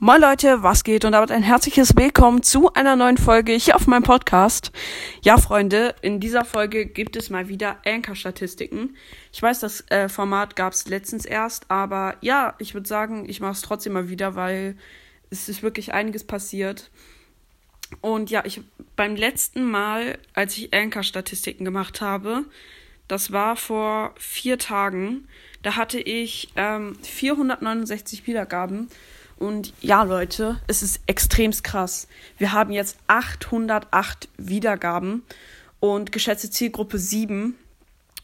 Moin Leute, was geht und damit ein herzliches Willkommen zu einer neuen Folge hier auf meinem Podcast. Ja, Freunde, in dieser Folge gibt es mal wieder Anchor-Statistiken. Ich weiß, das äh, Format gab es letztens erst, aber ja, ich würde sagen, ich mache es trotzdem mal wieder, weil es ist wirklich einiges passiert. Und ja, ich beim letzten Mal, als ich Anchor-Statistiken gemacht habe, das war vor vier Tagen, da hatte ich ähm, 469 Wiedergaben. Und ja, Leute, es ist extremst krass. Wir haben jetzt 808 Wiedergaben und geschätzte Zielgruppe 7.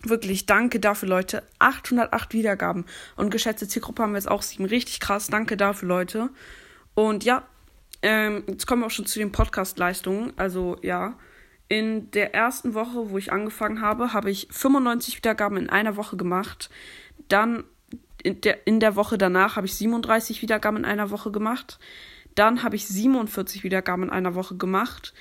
Wirklich, danke dafür, Leute. 808 Wiedergaben. Und geschätzte Zielgruppe haben wir jetzt auch 7. Richtig krass. Danke dafür, Leute. Und ja, ähm, jetzt kommen wir auch schon zu den Podcast-Leistungen. Also ja, in der ersten Woche, wo ich angefangen habe, habe ich 95 Wiedergaben in einer Woche gemacht. Dann in der, in der Woche danach habe ich 37 Wiedergaben in einer Woche gemacht. Dann habe ich 47 Wiedergaben in einer Woche gemacht.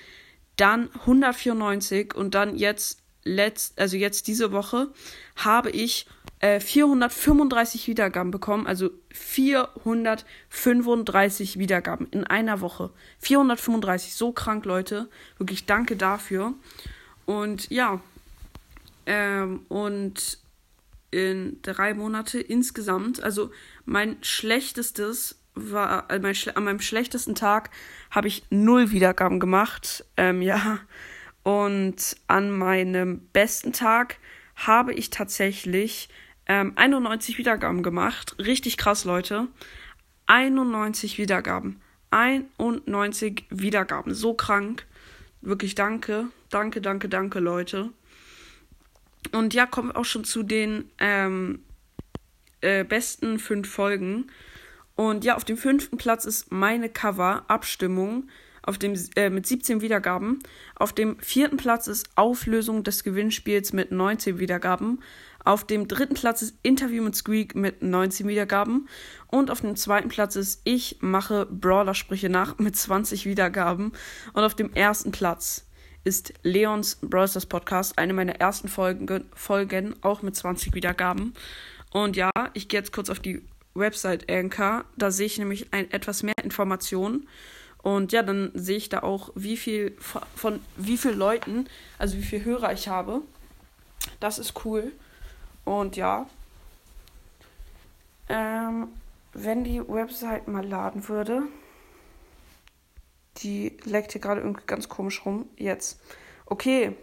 Dann 194 und dann jetzt letzt, also jetzt diese Woche habe ich äh, 435 Wiedergaben bekommen, also 435 Wiedergaben in einer Woche. 435, so krank, Leute. Wirklich danke dafür. Und ja, ähm, und in drei Monate insgesamt. Also mein schlechtestes war, äh, mein, an meinem schlechtesten Tag habe ich null Wiedergaben gemacht. Ähm, ja. Und an meinem besten Tag habe ich tatsächlich ähm, 91 Wiedergaben gemacht. Richtig krass, Leute. 91 Wiedergaben. 91 Wiedergaben. So krank. Wirklich danke. Danke, danke, danke, Leute. Und ja, kommen wir auch schon zu den ähm, äh, besten fünf Folgen. Und ja, auf dem fünften Platz ist meine Cover-Abstimmung auf dem, äh, mit 17 Wiedergaben. Auf dem vierten Platz ist Auflösung des Gewinnspiels mit 19 Wiedergaben. Auf dem dritten Platz ist Interview mit Squeak mit 19 Wiedergaben. Und auf dem zweiten Platz ist Ich mache Brawler-Sprüche nach mit 20 Wiedergaben. Und auf dem ersten Platz ist Leons Browsers Podcast, eine meiner ersten Folgen, Folgen, auch mit 20 Wiedergaben. Und ja, ich gehe jetzt kurz auf die Website Anchor. Da sehe ich nämlich ein, etwas mehr Informationen. Und ja, dann sehe ich da auch, wie viel von wie vielen Leuten, also wie viele Hörer ich habe. Das ist cool. Und ja. Ähm, wenn die Website mal laden würde. Die leckt hier gerade irgendwie ganz komisch rum. Jetzt. Okay.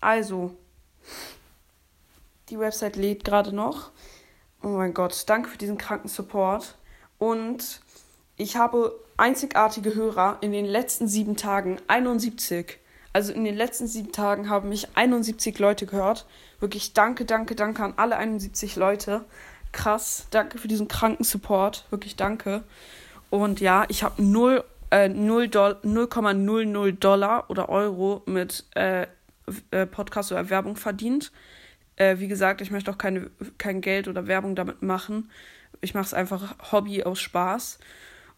Also. Die Website lädt gerade noch. Oh mein Gott, danke für diesen kranken Support. Und ich habe einzigartige Hörer in den letzten sieben Tagen. 71. Also in den letzten sieben Tagen haben mich 71 Leute gehört. Wirklich danke, danke, danke an alle 71 Leute. Krass. Danke für diesen kranken Support. Wirklich danke. Und ja, ich habe null äh, 0,00 Dollar oder Euro mit äh, äh, Podcast oder Werbung verdient. Äh, wie gesagt, ich möchte auch keine, kein Geld oder Werbung damit machen. Ich mache es einfach Hobby aus Spaß.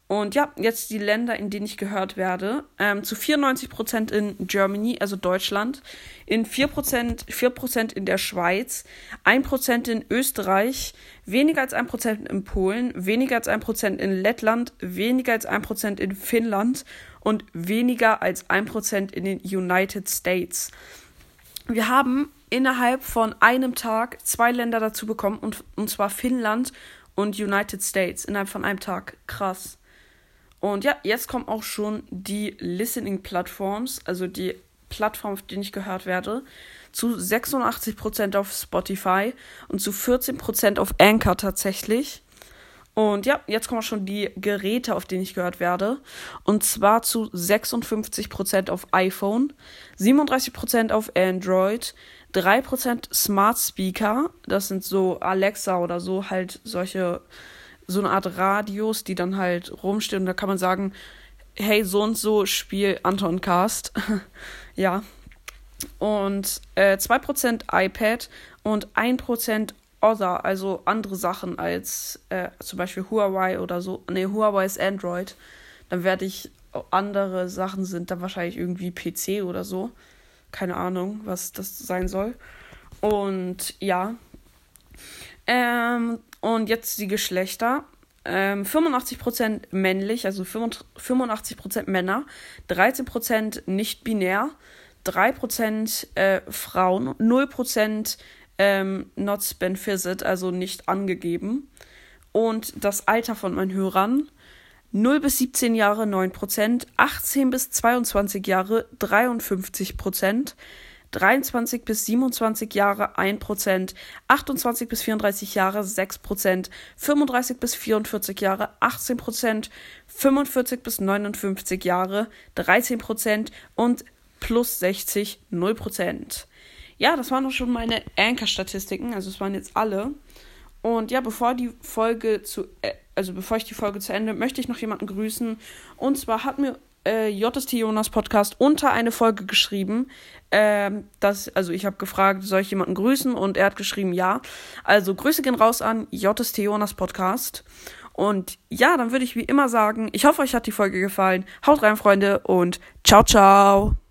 Und ja, jetzt die Länder, in denen ich gehört werde. Ähm, zu 94% in Germany, also Deutschland, in 4%, 4% in der Schweiz, 1% in Österreich, weniger als 1% in Polen, weniger als 1% in Lettland, weniger als 1% in Finnland und weniger als 1% in den United States. Wir haben innerhalb von einem Tag zwei Länder dazu bekommen, und, und zwar Finnland und United States, innerhalb von einem Tag. Krass. Und ja, jetzt kommen auch schon die Listening-Plattforms, also die Plattform, auf denen ich gehört werde, zu 86% auf Spotify und zu 14% auf Anchor tatsächlich. Und ja, jetzt kommen auch schon die Geräte, auf denen ich gehört werde. Und zwar zu 56% auf iPhone, 37% auf Android, 3% Smart Speaker, das sind so Alexa oder so, halt solche so eine Art Radios, die dann halt rumstehen und da kann man sagen, hey, so und so spiel Anton Cast. ja. Und äh, 2% iPad und 1% Other, also andere Sachen als äh, zum Beispiel Huawei oder so. Ne, Huawei ist Android. Dann werde ich andere Sachen sind dann wahrscheinlich irgendwie PC oder so. Keine Ahnung, was das sein soll. Und ja. Ähm, und jetzt die Geschlechter. ähm, 85% männlich, also 85% Männer, 13% nicht binär, 3% äh, Frauen, 0% ähm, not visit, also nicht angegeben. Und das Alter von meinen Hörern 0 bis 17 Jahre 9%, 18 bis 22 Jahre 53%, 23 bis 27 Jahre 1%, 28 bis 34 Jahre 6%, 35 bis 44 Jahre 18%, 45 bis 59 Jahre 13% und plus 60 0%. Ja, das waren auch schon meine Anchor-Statistiken, also es waren jetzt alle. Und ja, bevor die Folge zu, äh, also bevor ich die Folge zu Ende, möchte ich noch jemanden grüßen. Und zwar hat mir äh, JST Jonas Podcast unter eine Folge geschrieben. Ähm, das, also ich habe gefragt, soll ich jemanden grüßen? Und er hat geschrieben, ja. Also Grüße gehen raus an JST Jonas Podcast. Und ja, dann würde ich wie immer sagen, ich hoffe, euch hat die Folge gefallen. Haut rein, Freunde, und ciao, ciao.